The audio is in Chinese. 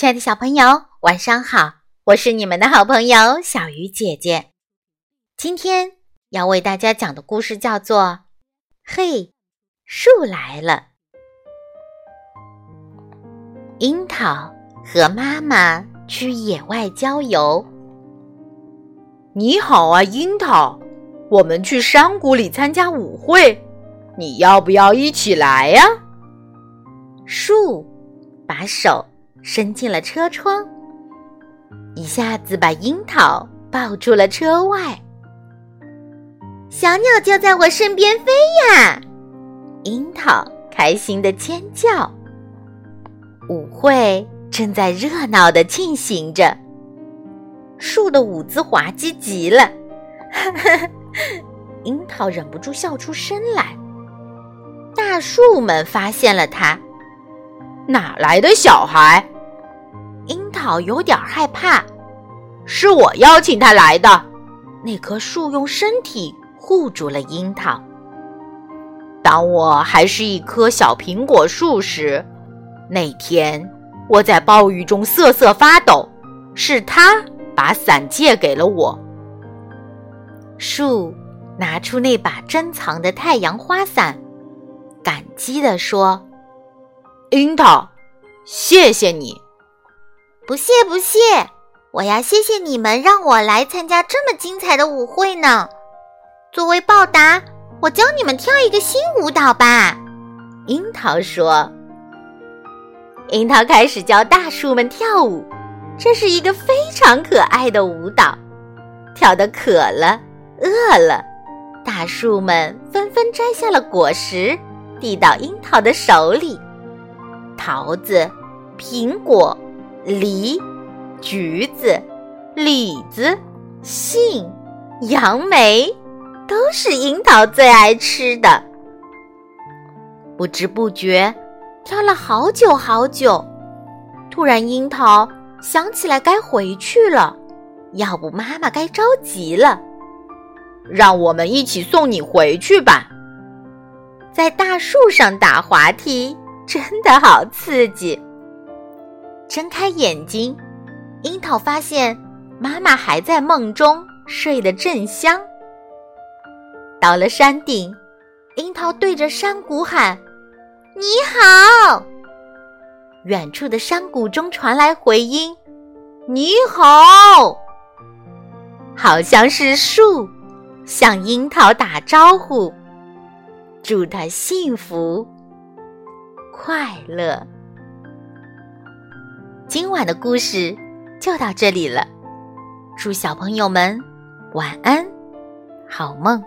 亲爱的小朋友，晚上好！我是你们的好朋友小鱼姐姐。今天要为大家讲的故事叫做《嘿，树来了》。樱桃和妈妈去野外郊游。你好啊，樱桃，我们去山谷里参加舞会，你要不要一起来呀？树把手。伸进了车窗，一下子把樱桃抱住了车外。小鸟就在我身边飞呀！樱桃开心的尖叫。舞会正在热闹的进行着，树的舞姿滑稽极了，樱桃忍不住笑出声来。大树们发现了它。哪来的小孩？好有点害怕。是我邀请他来的。那棵树用身体护住了樱桃。当我还是一棵小苹果树时，那天我在暴雨中瑟瑟发抖，是他把伞借给了我。树拿出那把珍藏的太阳花伞，感激地说。樱桃，谢谢你。不谢不谢，我要谢谢你们让我来参加这么精彩的舞会呢。作为报答，我教你们跳一个新舞蹈吧。樱桃说。樱桃开始教大树们跳舞，这是一个非常可爱的舞蹈。跳得渴了，饿了，大树们纷纷摘下了果实，递到樱桃的手里。桃子、苹果、梨、橘子、李子、杏、杨梅，都是樱桃最爱吃的。不知不觉，挑了好久好久。突然，樱桃想起来该回去了，要不妈妈该着急了。让我们一起送你回去吧，在大树上打滑梯。真的好刺激！睁开眼睛，樱桃发现妈妈还在梦中睡得正香。到了山顶，樱桃对着山谷喊：“你好！”远处的山谷中传来回音：“你好！”好像是树向樱桃打招呼，祝它幸福。快乐。今晚的故事就到这里了，祝小朋友们晚安，好梦。